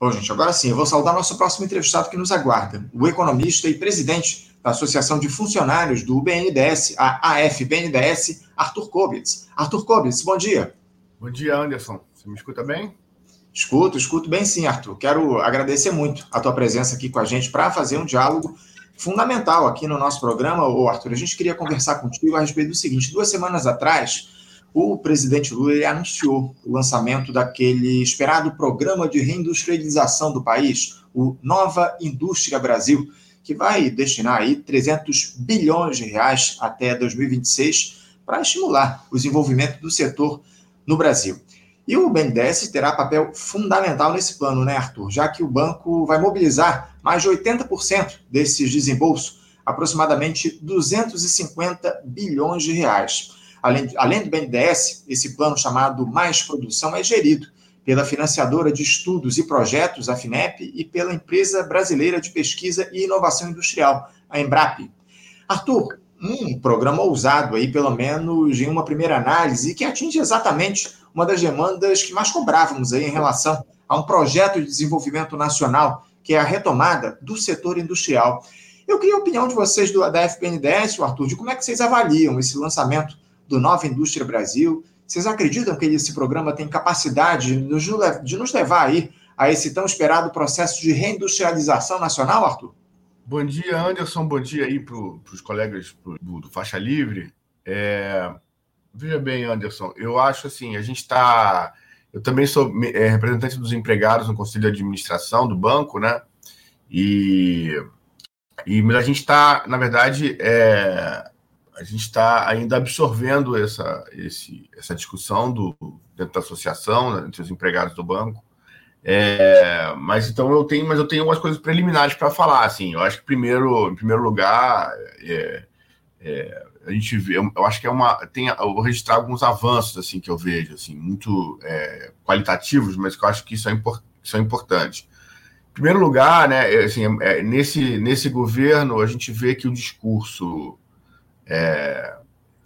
Bom, gente, agora sim, eu vou saudar nosso próximo entrevistado que nos aguarda, o economista e presidente da Associação de Funcionários do BNDES, a AFBNDES, Arthur Kobitz. Arthur Kobitz, bom dia. Bom dia, Anderson. Você me escuta bem? Escuto, escuto bem sim, Arthur. Quero agradecer muito a tua presença aqui com a gente para fazer um diálogo fundamental aqui no nosso programa. Ô, Arthur, a gente queria conversar contigo a respeito do seguinte: duas semanas atrás, o presidente Lula anunciou o lançamento daquele esperado programa de reindustrialização do país, o Nova Indústria Brasil, que vai destinar aí 300 bilhões de reais até 2026 para estimular o desenvolvimento do setor no Brasil. E o BNDES terá papel fundamental nesse plano, né, Arthur? Já que o banco vai mobilizar mais de 80% desses desembolsos, aproximadamente 250 bilhões de reais. Além, além do BNDES, esse plano chamado Mais Produção é gerido pela financiadora de estudos e projetos, a FINEP, e pela Empresa Brasileira de Pesquisa e Inovação Industrial, a Embrap. Arthur, um programa ousado aí, pelo menos em uma primeira análise, que atinge exatamente uma das demandas que mais cobrávamos aí em relação a um projeto de desenvolvimento nacional, que é a retomada do setor industrial. Eu queria a opinião de vocês do, da FPNDS, Arthur, de como é que vocês avaliam esse lançamento do Nova Indústria Brasil. Vocês acreditam que esse programa tem capacidade de nos, levar aí a esse tão esperado processo de reindustrialização nacional, Arthur? Bom dia, Anderson. Bom dia aí para os colegas do, do, Faixa Livre. É, veja bem, Anderson, eu acho assim, a gente está. Eu também sou é, representante dos empregados no Conselho de Administração do banco, né? E, e mas a gente está, na verdade, é, a gente está ainda absorvendo essa, esse, essa discussão do, dentro da associação, né, entre os empregados do banco. É, mas então eu tenho, mas eu tenho umas coisas preliminares para falar. Assim, eu acho que primeiro, em primeiro lugar, é, é, a gente vê, eu acho que é uma, tem, eu vou registrar alguns avanços assim que eu vejo, assim, muito é, qualitativos, mas que eu acho que é import, são importantes. Em primeiro lugar, né, assim, é, nesse nesse governo a gente vê que o discurso é,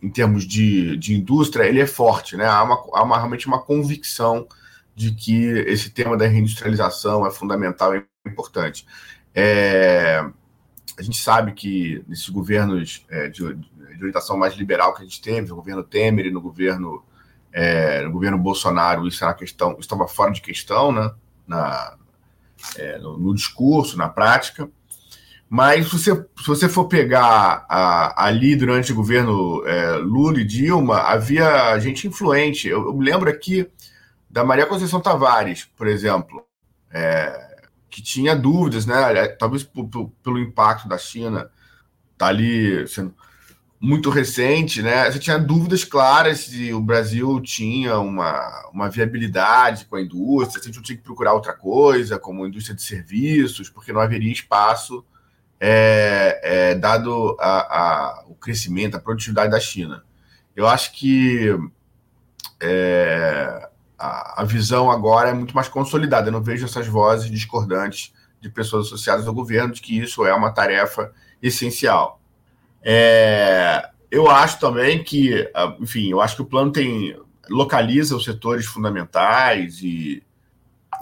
em termos de, de indústria, ele é forte, né? Há, uma, há uma, realmente uma convicção de que esse tema da reindustrialização é fundamental e importante. É, a gente sabe que nesses governos é, de, de orientação mais liberal que a gente teve, no governo Temer e no governo, é, no governo Bolsonaro, isso era questão, estava fora de questão, né? Na, é, no, no discurso, na prática. Mas se você, se você for pegar a, ali durante o governo é, Lula e Dilma, havia gente influente. Eu, eu, me lembro aqui da Maria Conceição Tavares, por exemplo, é, que tinha dúvidas, né? Talvez pelo impacto da China, tá ali sendo muito recente, né? Você tinha dúvidas claras se o Brasil tinha uma, uma viabilidade com a indústria, se a gente tinha que procurar outra coisa, como indústria de serviços, porque não haveria espaço é, é, dado a, a, o crescimento, a produtividade da China. Eu acho que é, a, a, visão agora é muito mais consolidada. Eu não vejo essas vozes discordantes de pessoas associadas ao governo de que isso é uma tarefa essencial. É, eu acho também que, enfim, eu acho que o plano tem localiza os setores fundamentais e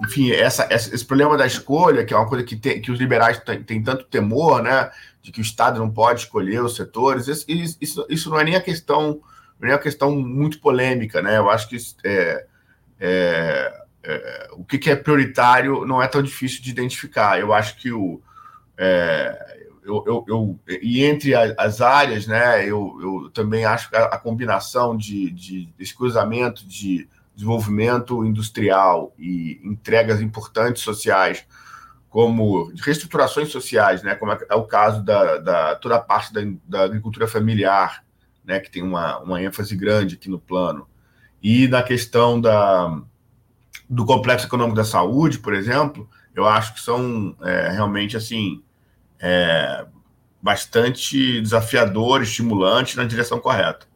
enfim, essa, esse problema da escolha, que é uma coisa que, tem, que os liberais têm, tanto temor, né, de que o Estado não pode escolher os setores, isso, isso, isso não é nem a questão, não é uma questão muito polêmica, né? Eu acho que é, é, é, o que, que, é prioritário não é tão difícil de identificar. Eu acho que o é, eu, eu, eu, e entre as áreas, né, eu, eu também acho que a, a combinação de, de, desse cruzamento de desenvolvimento industrial e entregas importantes sociais, como reestruturações sociais, né, como é, o caso da, da toda a parte da, da, agricultura familiar, né, que tem uma, uma ênfase grande aqui no plano, e na questão da, do complexo econômico da saúde, por exemplo, eu acho que são é, realmente assim é, bastante desafiadores, estimulantes na direção correta.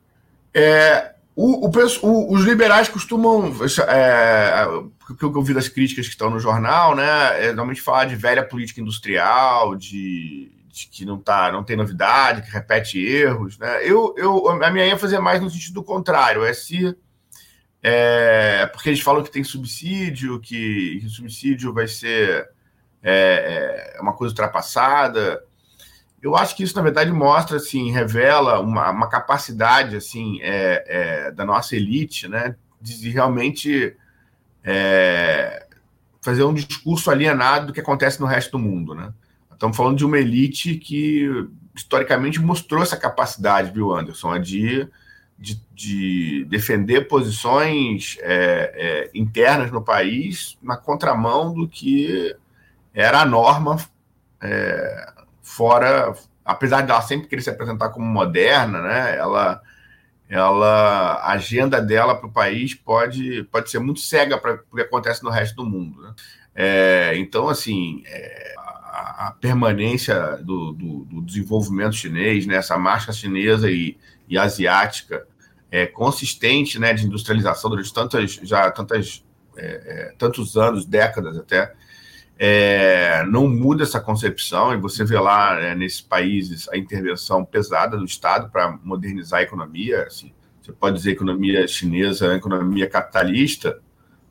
É, o, o, o, os liberais costumam, é, o que eu ouvi das críticas que estão no jornal, né, é normalmente falar de velha política industrial, de, de, que não tá, não tem novidade, que repete erros, né. Eu, eu, a minha ênfase é mais no sentido contrário, é se é, porque eles falam que tem subsídio, que, que subsídio vai ser é, é, uma coisa ultrapassada. Eu acho que isso, na verdade, mostra, assim, revela uma, uma capacidade, assim, é, é, da nossa elite, né, de realmente é, fazer um discurso alienado do que acontece no resto do mundo, né? Estamos falando de uma elite que historicamente mostrou essa capacidade, viu, Anderson, de, de, de defender posições é, é, internas no país na contramão do que era a norma é, fora, apesar de ela sempre querer se apresentar como moderna, né? Ela, ela, a agenda dela para o país pode, pode ser muito cega para o que acontece no resto do mundo. Né? É, então, assim, é, a, a, permanência do, do, do, desenvolvimento chinês, né? essa marcha chinesa e, e asiática é, consistente, né, de industrialização durante tantas já tantas é, é, tantos anos, décadas até, é, não muda essa concepção, e você vê lá é, nesses países a intervenção pesada do Estado para modernizar a economia. Assim, você pode dizer economia chinesa, economia capitalista,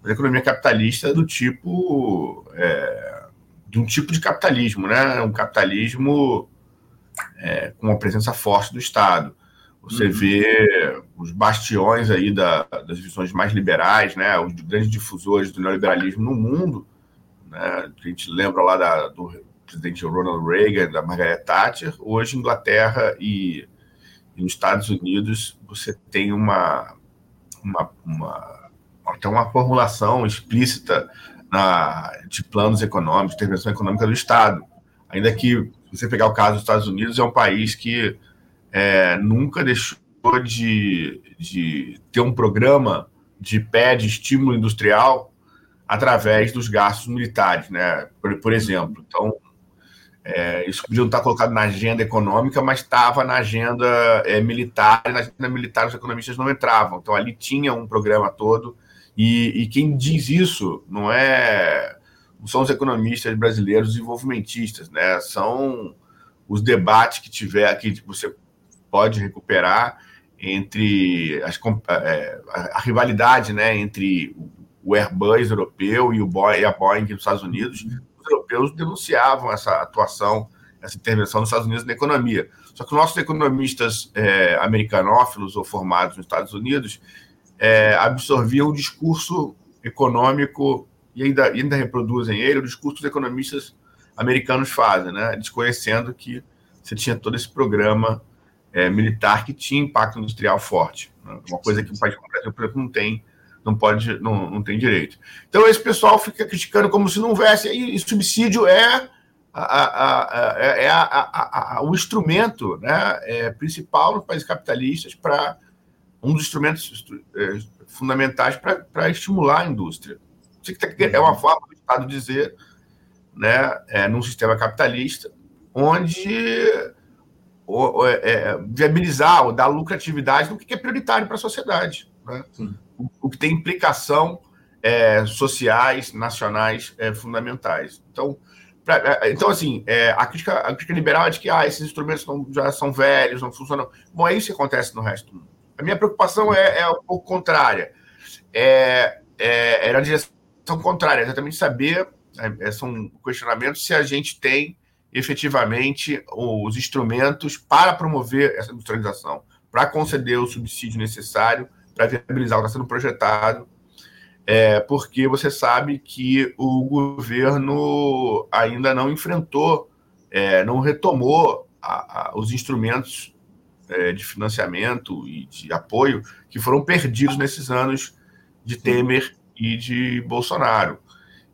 mas economia capitalista do tipo. É, de um tipo de capitalismo, né? Um capitalismo é, com uma presença forte do Estado. Você uhum. vê os bastiões aí da, das visões mais liberais, né? Os grandes difusores do neoliberalismo no mundo né? A gente lembra lá da, do presidente Ronald Reagan, da Margaret Thatcher. Hoje, Inglaterra e, e nos Estados Unidos, você tem uma, uma, uma, até uma formulação explícita na, de planos econômicos, intervenção econômica do Estado. Ainda que, você pegar o caso dos Estados Unidos, é um país que é, nunca deixou de, de ter um programa de pé de estímulo industrial através dos gastos militares, né? Por, por exemplo. Então, é, isso podia não estar colocado na agenda econômica, mas estava na agenda é, militar, e na agenda militar os economistas não entravam. Então, ali tinha um programa todo, e, e quem diz isso não é são os economistas brasileiros desenvolvimentistas, né? São os debates que tiver que você pode recuperar entre as, é, a, a rivalidade, né, entre o Airbus europeu e, o Boeing, e a Boeing dos Estados Unidos, os europeus denunciavam essa atuação, essa intervenção dos Estados Unidos na economia. Só que nossos economistas é, americanófilos ou formados nos Estados Unidos é, absorviam o discurso econômico e ainda, ainda reproduzem ele, o discurso dos economistas americanos fazem, né? desconhecendo que você tinha todo esse programa é, militar que tinha impacto industrial forte. Né? Uma coisa que o país Brasil, por exemplo, não tem não pode, não, não tem direito. Então esse pessoal fica criticando como se não houvesse, e, subsídio é, a, a, a, é a, o instrumento né, é, principal nos países capitalistas para um dos instrumentos é, fundamentais para estimular a indústria. É uma forma do Estado dizer, né, é, num sistema capitalista, onde o, é, viabilizar ou dar lucratividade no que é prioritário para a sociedade. Né? o que tem implicação é, sociais, nacionais é, fundamentais. Então, pra, é, então assim, é, a, crítica, a crítica liberal é de que ah, esses instrumentos não, já são velhos, não funcionam. Bom, é isso que acontece no resto do mundo. A minha preocupação é, é um pouco contrária. É, é, é na direção contrária, exatamente saber, é, são questionamentos se a gente tem efetivamente os instrumentos para promover essa industrialização, para conceder o subsídio necessário para viabilizar o que está sendo projetado, é, porque você sabe que o governo ainda não enfrentou, é, não retomou a, a, os instrumentos é, de financiamento e de apoio que foram perdidos nesses anos de Temer e de Bolsonaro.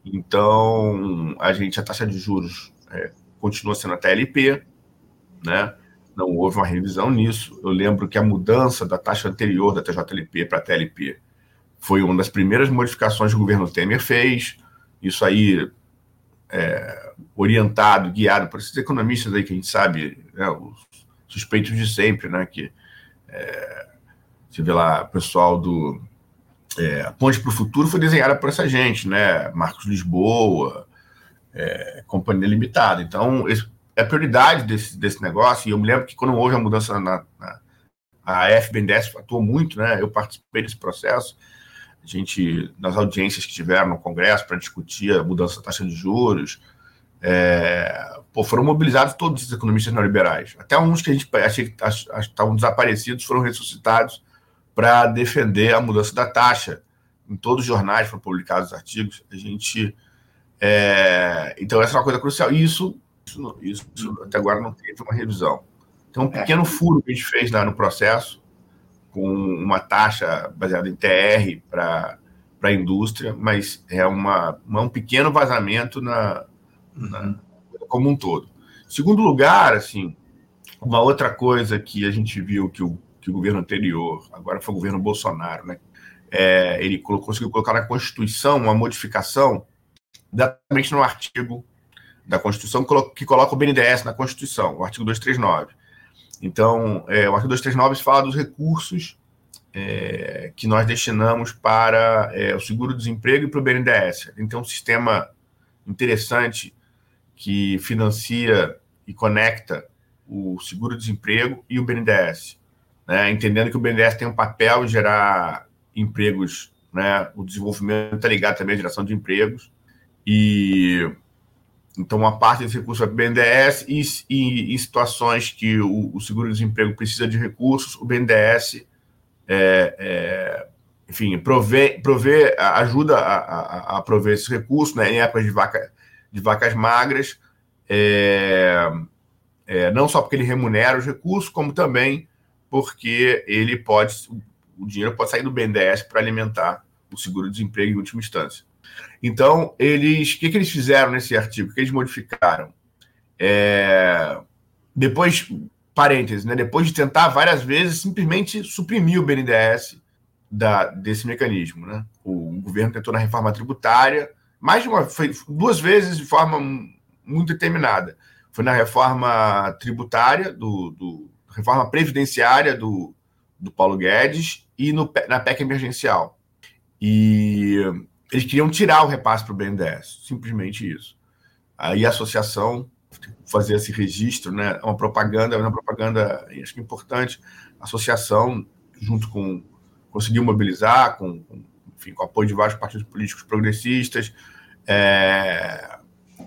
Então, a gente, a taxa de juros é, continua sendo a TLP, né? Não houve uma revisão nisso. Eu lembro que a mudança da taxa anterior da TJLP para a TLP foi uma das primeiras modificações que o governo Temer fez. Isso aí, é, orientado, guiado por esses economistas aí que a gente sabe, né, os suspeitos de sempre, né, que é, você vê lá, o pessoal do é, Ponte para o Futuro foi desenhada por essa gente, né, Marcos Lisboa, é, Companhia Limitada. Então, esse, é prioridade desse, desse negócio. E eu me lembro que quando houve a mudança na, na a FBNDES atuou muito, né? Eu participei desse processo. A gente, nas audiências que tiveram no Congresso para discutir a mudança da taxa de juros, é, pô, foram mobilizados todos os economistas neoliberais. Até uns que a gente achei que estavam desaparecidos foram ressuscitados para defender a mudança da taxa. Em todos os jornais foram publicados artigos. A gente. É, então, essa é uma coisa crucial. E isso, isso, isso até agora não teve uma revisão. Tem um é. pequeno furo que a gente fez lá no processo, com uma taxa baseada em TR para a indústria, mas é uma, uma, um pequeno vazamento na, na, uhum. como um todo. Segundo lugar, assim, uma outra coisa que a gente viu que o, que o governo anterior, agora foi o governo Bolsonaro, né? É, ele conseguiu colocar na Constituição uma modificação, exatamente no artigo da Constituição, que coloca o BNDES na Constituição, o artigo 239. Então, é, o artigo 239 fala dos recursos é, que nós destinamos para é, o seguro-desemprego e para o BNDES. Então, um sistema interessante que financia e conecta o seguro-desemprego e o BNDES. Né? Entendendo que o BNDES tem um papel em gerar empregos, né? o desenvolvimento está ligado também à geração de empregos. E então, uma parte desse recurso é BNDES e, e em situações que o, o seguro-desemprego precisa de recursos, o BNDES, é, é, enfim, provê, provê, ajuda a, a, a prover esses recursos né, em épocas de, vaca, de vacas magras, é, é, não só porque ele remunera os recursos, como também porque ele pode, o dinheiro pode sair do BNDES para alimentar o seguro-desemprego em última instância. Então, eles, o que, que eles fizeram nesse artigo? O que eles modificaram? É, depois, parênteses, né, depois de tentar várias vezes simplesmente suprimir o BNDES da, desse mecanismo. Né? O, governo tentou na reforma tributária, mais de uma, foi duas vezes de forma muito determinada. Foi na reforma tributária, do, do reforma previdenciária do, do Paulo Guedes e no, na PEC emergencial. E eles queriam tirar o repasse para o BNDES, simplesmente isso. Aí a associação fazer esse registro, né? Uma propaganda, uma propaganda, acho que importante. A associação, junto com conseguiu mobilizar, com, com, enfim, com apoio de vários partidos políticos progressistas, é,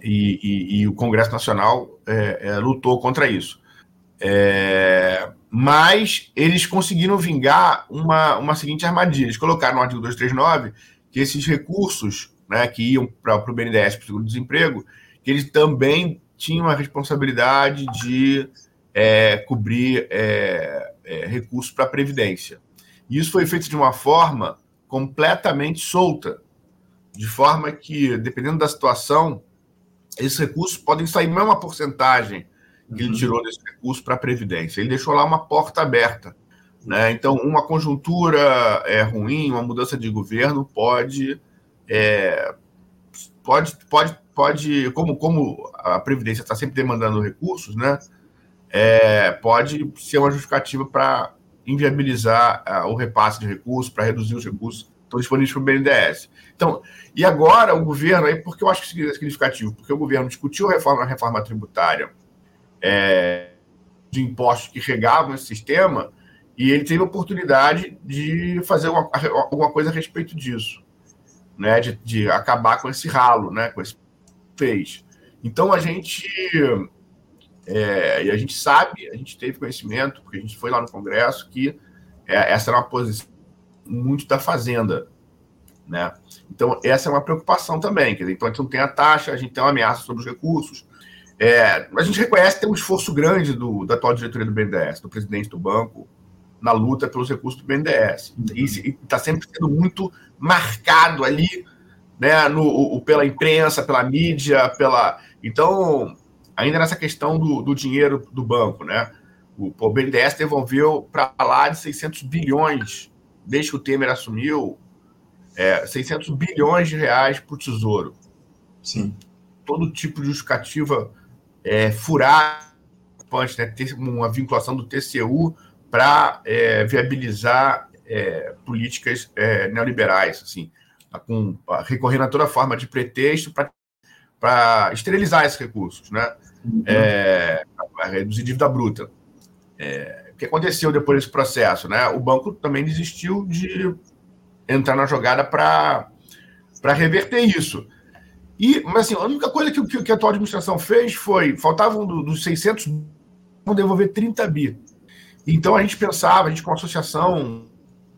e, e, e, o Congresso Nacional é, é, lutou contra isso. É, mas eles conseguiram vingar uma, uma seguinte armadilha. Eles colocaram no artigo 239 que esses recursos né, que iam para o BNDES, para o seguro-desemprego, que eles também tinham a responsabilidade de é, cobrir é, é, recursos para a Previdência. E isso foi feito de uma forma completamente solta, de forma que, dependendo da situação, esses recursos podem sair não é uma porcentagem que uhum. ele tirou desse recurso para a Previdência. Ele deixou lá uma porta aberta né? Então, uma conjuntura é, ruim, uma mudança de governo pode, é, pode, pode, pode como, como a Previdência está sempre demandando recursos, né? É, pode ser uma justificativa para inviabilizar o repasse de recursos, para reduzir os recursos que estão disponíveis para o BNDES. Então, e agora o governo, aí, porque eu acho que é significativo, porque o governo discutiu a reforma, a reforma tributária é, de impostos que regavam esse sistema, e ele teve a oportunidade de fazer uma, alguma coisa a respeito disso, né? De, de acabar com esse ralo, né? Com esse fez. Então a gente é, a gente sabe, a gente teve conhecimento, porque a gente foi lá no Congresso, que é, essa era uma posição muito da Fazenda. Né? Então, essa é uma preocupação também. Quer dizer, então, a gente não tem a taxa, a gente tem uma ameaça sobre os recursos. É, a gente reconhece que tem um esforço grande do, da atual diretoria do BNDES, do presidente do banco, na luta pelos recursos do BNDES. E está sempre sendo muito marcado ali, né, no, o, pela imprensa, pela mídia, pela. Então, ainda nessa questão do, do dinheiro do banco, né? O, o BNDES devolveu para lá de 600 bilhões, desde que o Temer assumiu, é, 600 bilhões de reais para o Tesouro. Sim. Todo tipo de justificativa é, furar, pode né, ter uma vinculação do TCU para é, viabilizar é, políticas é, neoliberais, assim, com, recorrendo a toda forma de pretexto para esterilizar esses recursos, né? Uhum. É, reduzir dívida bruta. É, o que aconteceu depois desse processo? Né? O banco também desistiu de entrar na jogada para reverter isso. E, mas assim, a única coisa que, que, que a atual administração fez foi, faltavam do, dos 600, vão devolver 30 bi. Então a gente pensava, a gente com uma associação,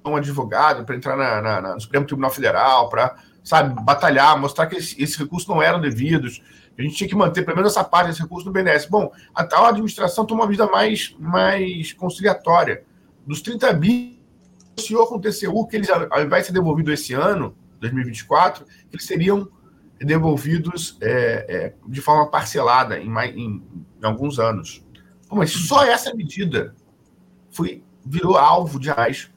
um advogado para entrar na, na, na, no Supremo Tribunal Federal, para, sabe, batalhar, mostrar que esses esse recursos não eram devidos, a gente tinha que manter pelo menos essa parte desse recurso no BNDES. Bom, a tal administração tomou uma vida mais, mais conciliatória. Dos 30 bi, senhor com o TCU, que eles, ao invés de ser devolvido esse ano, 2024, eles seriam devolvidos é, é, de forma parcelada em, mais, em, em alguns anos. Mas só essa medida foi, virou alvo de raiz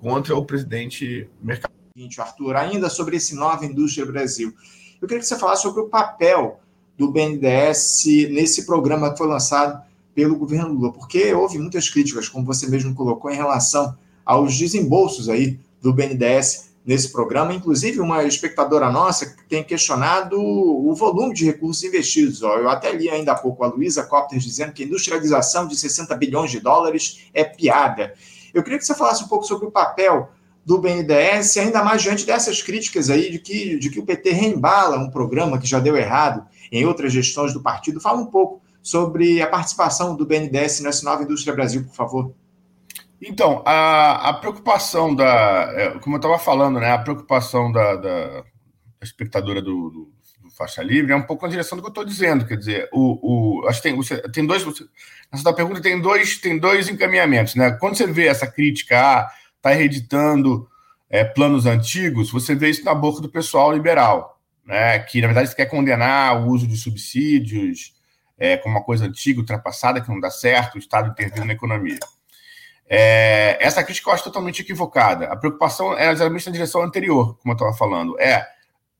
contra o presidente Mercado. Arthur, ainda sobre esse Nova Indústria Brasil, eu queria que você falasse sobre o papel do BNDES nesse programa que foi lançado pelo governo Lula, porque houve muitas críticas, como você mesmo colocou, em relação aos desembolsos aí do BNDES nesse programa, inclusive uma espectadora nossa tem questionado o volume de recursos investidos. Eu até li ainda há pouco a Luísa Copter dizendo que a industrialização de 60 bilhões de dólares é piada. Eu queria que você falasse um pouco sobre o papel do BNDES, ainda mais diante dessas críticas aí de que, de que o PT reembala um programa que já deu errado em outras gestões do partido. Fala um pouco sobre a participação do BNDES nessa nova indústria Brasil, por favor. Então, a, a preocupação da. É, como eu estava falando, né? A preocupação da, da, da espectadora do, do, do, Faixa Livre é um pouco na direção do que eu estou dizendo. Quer dizer, o, o, acho que tem, você, tem dois. Você, nessa pergunta tem dois, tem dois encaminhamentos, né? Quando você vê essa crítica, ah, está reeditando é, planos antigos, você vê isso na boca do pessoal liberal né, que na verdade quer condenar o uso de subsídios é, como uma coisa antiga, ultrapassada, que não dá certo, o Estado intervindo na economia. É, essa crítica eu acho totalmente equivocada. A preocupação é exatamente na direção anterior, como eu estava falando. É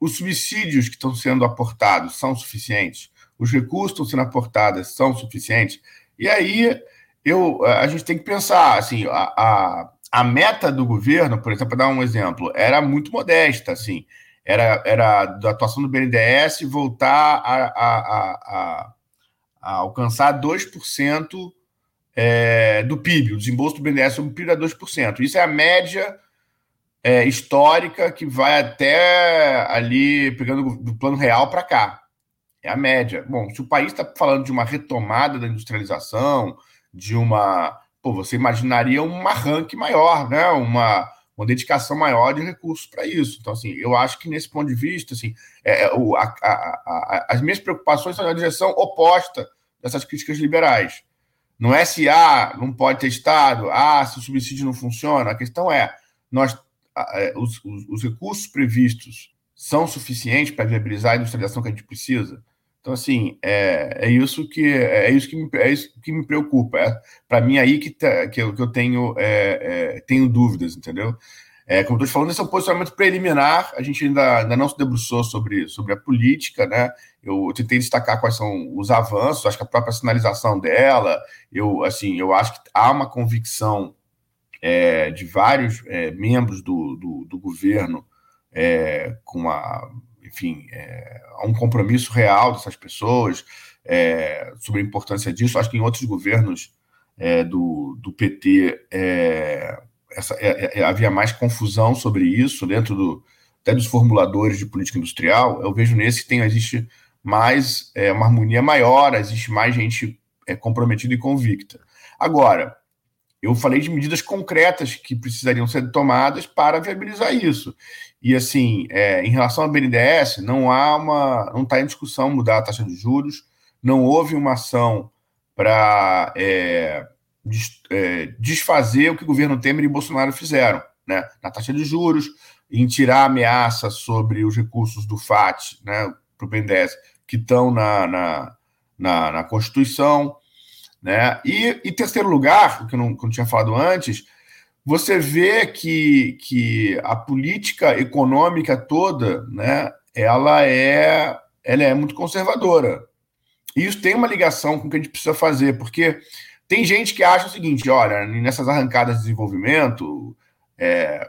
os subsídios que estão sendo aportados são suficientes, os recursos que estão sendo aportados são suficientes. E aí eu, a gente tem que pensar assim, a, a, a meta do governo, por exemplo, para dar um exemplo, era muito modesta, assim era, era da atuação do BNDES voltar a, a, a, a alcançar 2% é, do PIB. O desembolso do BNDES sobre o PIB é 2%. Isso é a média é, histórica que vai até ali, pegando do plano real para cá. É a média. Bom, se o país está falando de uma retomada da industrialização, de uma. Pô, você imaginaria um arranque maior, né? Uma uma dedicação maior de recursos para isso. Então, assim, eu acho que nesse ponto de vista, assim, é, é o, a, a, a, as minhas preocupações são na direção oposta dessas críticas liberais. Não é se ah, não pode ter Estado, ah, se o subsídio não funciona. A questão é, nós, é, os, os, os recursos previstos são suficientes para viabilizar a industrialização que a gente precisa? Então, assim, é, é isso que é isso que me, é isso que me preocupa. É, Para mim, aí que, tá, que, eu, que eu tenho, é, é tenho dúvidas, entendeu? É, como estou falando, esse é um posicionamento preliminar. A gente ainda, ainda não se debruçou sobre, sobre a política, né? Eu, tentei destacar quais são os avanços, acho que a própria sinalização dela, eu, assim, eu acho que há uma convicção é, de vários é, membros do, do, do governo é, com a enfim, é, há um compromisso real dessas pessoas é, sobre a importância disso. Acho que em outros governos do, do PT essa, é, é, havia mais confusão sobre isso dentro do, até dos formuladores de política industrial. Eu vejo nesse que tem, existe mais uma harmonia maior, existe mais gente comprometida e convicta. Agora, eu falei de medidas concretas que precisariam ser tomadas para viabilizar isso. E assim, é, em relação ao BNDES, não há uma, não está em discussão mudar a taxa de juros, não houve uma ação para é, é, desfazer o que o governo Temer e Bolsonaro fizeram, né, na taxa de juros, em tirar a ameaça sobre os recursos do FAT, né, para o BNDES, que estão na, na, na, na Constituição, né, e em terceiro lugar, que eu não, que eu não tinha falado antes, você vê que, que a política econômica toda, né, ela é, ela é muito conservadora. E isso tem uma ligação com o que a gente precisa fazer, porque tem gente que acha o seguinte: olha, nessas arrancadas de desenvolvimento, é,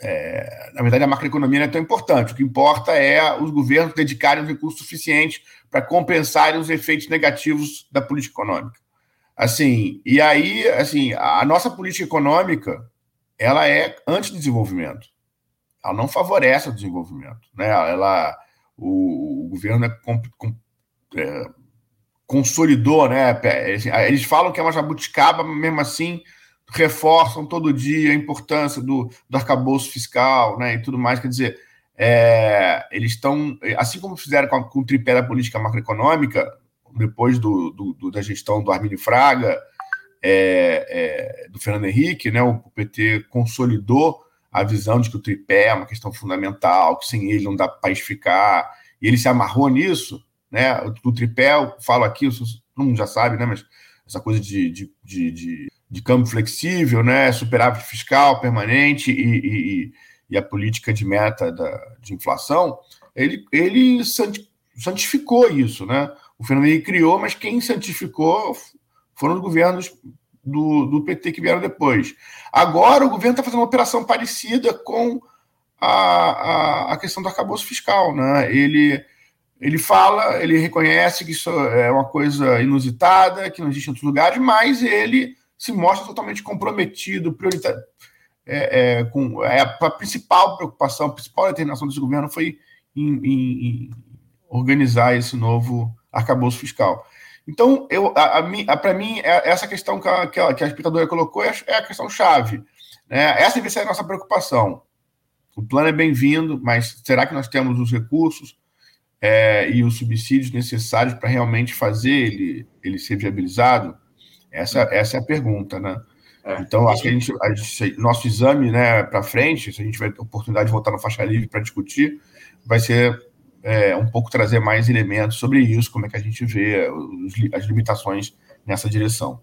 é, na verdade, a macroeconomia não é tão importante. O que importa é os governos dedicarem os recursos suficientes para compensarem os efeitos negativos da política econômica. Assim, e aí, assim, a nossa política econômica, ela é anti-desenvolvimento. ela não favorece o desenvolvimento. Né? Ela, o, o governo é, é, consolidou, né? Eles falam que é uma jabuticaba, mesmo assim reforçam todo dia a importância do, do arcabouço fiscal né? e tudo mais. Quer dizer, é, eles estão, assim como fizeram com, com o tripé da política macroeconômica, depois do, do, do da gestão do Arminio Fraga, é, é, do Fernando Henrique, né, o PT consolidou a visão de que o tripé é uma questão fundamental, que sem ele não dá para país ficar, e ele se amarrou nisso, né, o, o tripé, eu falo aqui, todo mundo já sabe, né, mas essa coisa de, de, de, de, de campo flexível, né, superávit fiscal permanente e, e, e a política de meta da, de inflação, ele, ele santificou isso, né, o Fernando Henrique criou, mas quem santificou foram os governos do, do PT que vieram depois. Agora o governo está fazendo uma operação parecida com a, a, a, questão do arcabouço fiscal. Né? Ele, ele fala, ele reconhece que isso é uma coisa inusitada, que não existe em outros lugares, mas ele se mostra totalmente comprometido, prioritário. É, é, com, é, a principal preocupação, a principal determinação desse governo foi em, em, em organizar esse novo arcabouço fiscal. Então, eu, a, a, para mim, é, essa questão que a, que a, que a espectadora colocou é, é, a questão chave. Né? Essa deve ser a nossa preocupação. O plano é bem-vindo, mas será que nós temos os recursos é, e os subsídios necessários para realmente fazer ele, ele ser viabilizado? Essa, essa é a pergunta, né? É. Então, acho que a gente, a gente, nosso exame né, para frente, se a gente tiver oportunidade de voltar no faixa livre para discutir, vai ser é, um pouco trazer mais elementos sobre isso, como é que a gente vê os, as limitações nessa direção.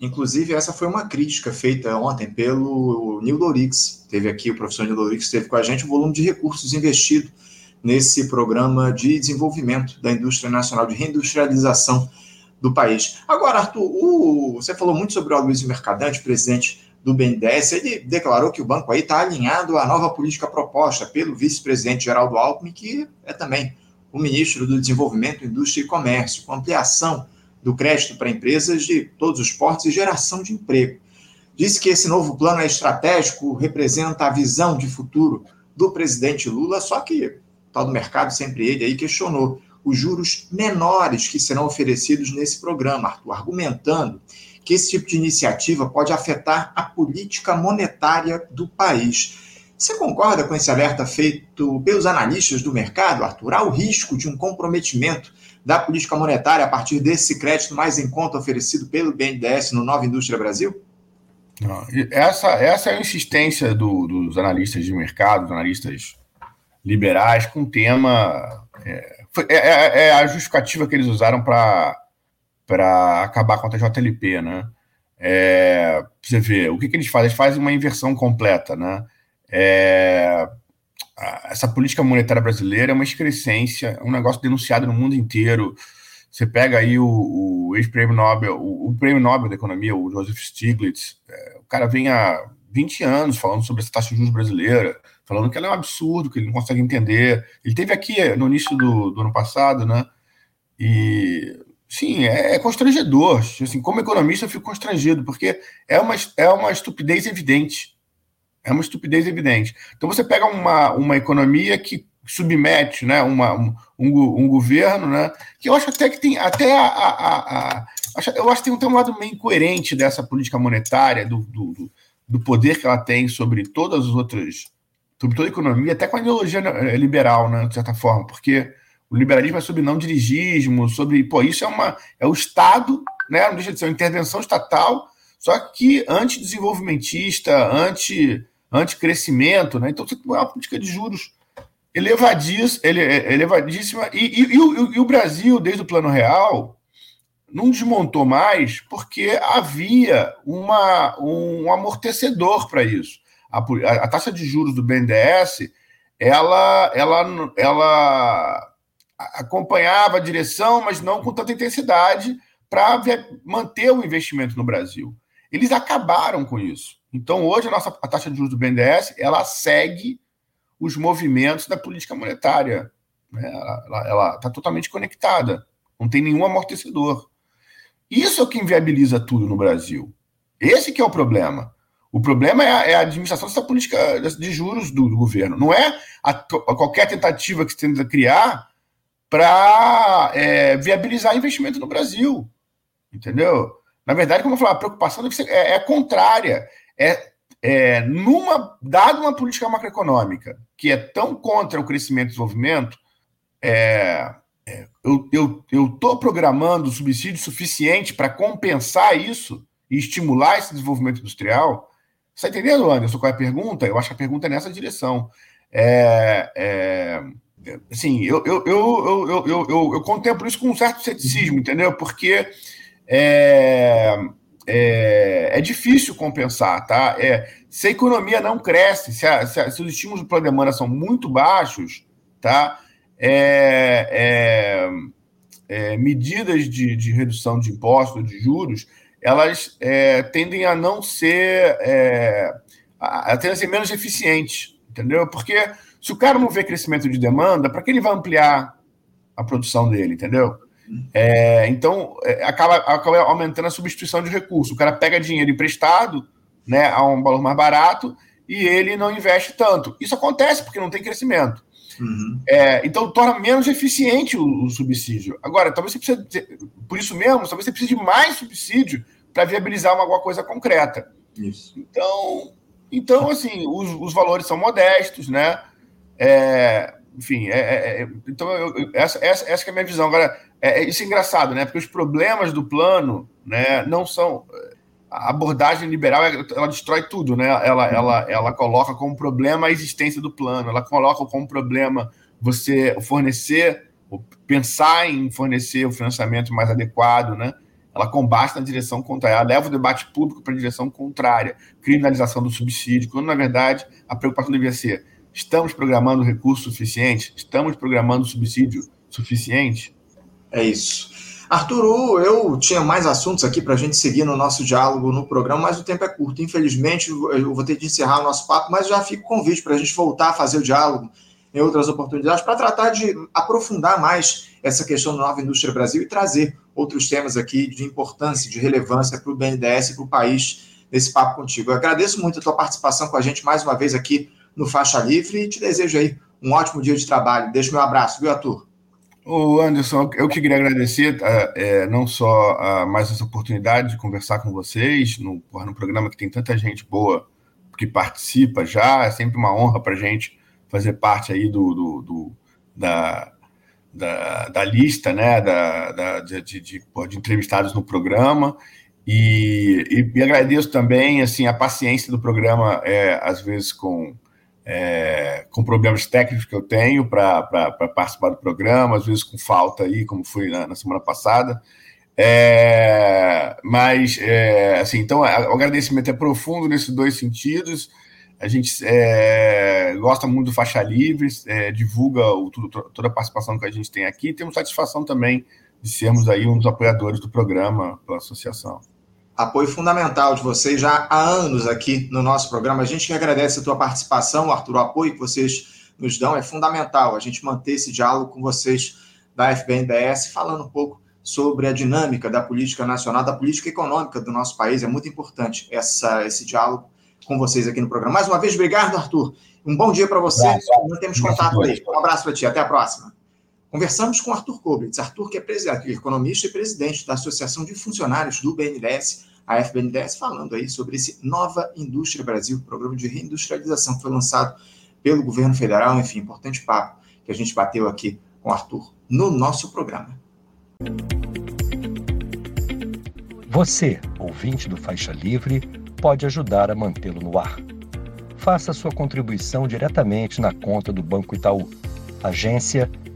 Inclusive, essa foi uma crítica feita ontem pelo Neil Dorix. Teve aqui o professor Neil Dorix, teve com a gente o volume de recursos investido nesse programa de desenvolvimento da indústria nacional, de reindustrialização do país. Agora, Arthur, o, você falou muito sobre o Aloysio Mercadante, presidente do BNDES, ele declarou que o banco aí está alinhado à nova política proposta pelo vice-presidente Geraldo Alckmin, que é também o ministro do Desenvolvimento, Indústria e Comércio, com ampliação do crédito para empresas de todos os portes e geração de emprego. Disse que esse novo plano é estratégico, representa a visão de futuro do presidente Lula, só que tal do mercado, sempre ele aí, questionou os juros menores que serão oferecidos nesse programa, Arthur, argumentando que esse tipo de iniciativa pode afetar a política monetária do país. Você concorda com esse alerta feito pelos analistas do mercado, Arthur? Há o risco de um comprometimento da política monetária a partir desse crédito mais em conta oferecido pelo BNDES no Nova Indústria Brasil? Essa, essa é a insistência do, dos analistas de mercado, dos analistas liberais, com tema. É, é, é, é a justificativa que eles usaram para acabar com a TJLP, né? É, você vê, o que, que eles fazem? Eles fazem uma inversão completa, né? É, essa política monetária brasileira é uma excrescência, é um negócio denunciado no mundo inteiro. Você pega aí o, o ex-prêmio Nobel, o, o, prêmio Nobel da economia, o Joseph Stiglitz, é, o cara vem há 20 anos falando sobre essa taxa de juros brasileira, falando que ela é um absurdo, que ele não consegue entender. Ele teve aqui no início do, do ano passado, né? E Sim, é, é constrangedor. Assim, como economista, eu fico constrangido, porque é uma, é uma estupidez evidente. É uma estupidez evidente. Então, você pega uma, uma economia que submete né, uma, um, um, governo, né, que eu acho até que tem até a, a, a, eu acho que tem, tem um lado meio incoerente dessa política monetária, do, do, do poder que ela tem sobre todas as outras, sobre toda a economia, até com a ideologia eh, liberal, né, de certa forma, porque o liberalismo é sobre não dirigismo, sobre. Pô, isso é uma. É o Estado, né? Não deixa de ser uma intervenção estatal, só que antidesenvolvimentista, anti, anti-crescimento, né? Então você tem uma política de juros elevadíssima, ele, é, elevadíssima e, e, e, o, e o Brasil, desde o Plano Real, não desmontou mais porque havia uma, um amortecedor para isso. A, a, taxa de juros do BNDES ela, ela, ela acompanhava a direção, mas não com tanta intensidade para manter o investimento no Brasil. Eles acabaram com isso. Então, hoje, a nossa a taxa de juros do BNDES ela segue os movimentos da política monetária. Né? Ela está totalmente conectada. Não tem nenhum amortecedor. Isso é o que inviabiliza tudo no Brasil. Esse que é o problema. O problema é a, é a administração dessa política de juros do, do governo. Não é a, a qualquer tentativa que se tenta criar para é, viabilizar investimento no Brasil. Entendeu? Na verdade, como eu falei, a preocupação deve ser, é, é contrária. É, é, numa, dada uma política macroeconômica que é tão contra o crescimento e desenvolvimento, é, é, eu estou programando subsídio suficiente para compensar isso e estimular esse desenvolvimento industrial você está entendendo, Anderson, qual é a pergunta? Eu acho que a pergunta é nessa direção. É, é, assim, eu, eu, eu, eu, eu, eu, contemplo isso com um certo ceticismo, entendeu? Porque é, é, é difícil compensar, tá? É, se a economia não cresce, se, a, se, a, se os estímulos para a demanda são muito baixos, tá? É, é, é, medidas de, de redução de impostos, de juros, elas é, tendem a não ser, é, a, a ser menos eficientes, entendeu? Porque se o cara não vê crescimento de demanda, para que ele vai ampliar a produção dele, entendeu? É, então, acaba, acaba aumentando a substituição de recursos. O cara pega dinheiro emprestado né, a um valor mais barato e ele não investe tanto. Isso acontece porque não tem crescimento. Uhum. É, então torna menos eficiente o, o, subsídio. Agora, talvez você precise, por isso mesmo, talvez você precise de mais subsídio para viabilizar uma, alguma coisa concreta. Isso. Então, então assim, os, os valores são modestos, né? É, enfim, é, é, é então eu, essa, essa, essa é a minha visão. Agora, é, é, isso é engraçado, né? Porque os problemas do plano, né, não são a abordagem liberal ela destrói tudo, né? Ela, ela, ela coloca como problema a existência do plano, ela coloca como problema você fornecer, pensar em fornecer o financiamento mais adequado, né? ela combate na direção contrária, ela leva o debate público para a direção contrária, criminalização do subsídio, quando na verdade a preocupação devia ser: estamos programando recurso suficiente? Estamos programando subsídio suficiente? É isso. Arthur, eu tinha mais assuntos aqui para a gente seguir no nosso diálogo no programa, mas o tempo é curto. Infelizmente, eu vou ter que encerrar o nosso papo, mas já fica o convite para a gente voltar a fazer o diálogo em outras oportunidades para tratar de aprofundar mais essa questão da nova indústria Brasil e trazer outros temas aqui de importância, de relevância para o BNDES e para o país nesse papo contigo. Eu agradeço muito a tua participação com a gente mais uma vez aqui no Faixa Livre e te desejo aí um ótimo dia de trabalho. Deixa meu abraço, viu, Arthur? Ô Anderson, eu que queria agradecer é, não só mais essa oportunidade de conversar com vocês no, no programa que tem tanta gente boa que participa já, é sempre uma honra para a gente fazer parte aí do, do, do da, da, da, lista né, da, da de, de, de, de, entrevistados no programa. E, e, e, agradeço também assim, a paciência do programa, é, às vezes com, é, com problemas técnicos que eu tenho para participar do programa, às vezes com falta aí, como foi na, na semana passada. É, mas, é, assim, então, o agradecimento é profundo nesses dois sentidos. A gente é, gosta muito do Faixa Livre, é, divulga o, tudo, toda a participação que a gente tem aqui. Temos satisfação também de sermos aí um dos apoiadores do programa pela associação. Apoio fundamental de vocês já há anos aqui no nosso programa. A gente que agradece a tua participação, Arthur, o apoio que vocês nos dão é fundamental. A gente manter esse diálogo com vocês da FBNDES, falando um pouco sobre a dinâmica da política nacional, da política econômica do nosso país. É muito importante essa, esse diálogo com vocês aqui no programa. Mais uma vez, obrigado, Arthur. Um bom dia para você. Mantemos contato aí. Um abraço para ti. Até a próxima. Conversamos com Arthur Koblitz. Arthur, que é economista e presidente da Associação de Funcionários do BNDES, a FBNDES, falando aí sobre esse Nova Indústria Brasil, programa de reindustrialização que foi lançado pelo governo federal. Enfim, importante papo que a gente bateu aqui com Arthur no nosso programa. Você, ouvinte do Faixa Livre, pode ajudar a mantê-lo no ar. Faça sua contribuição diretamente na conta do Banco Itaú, agência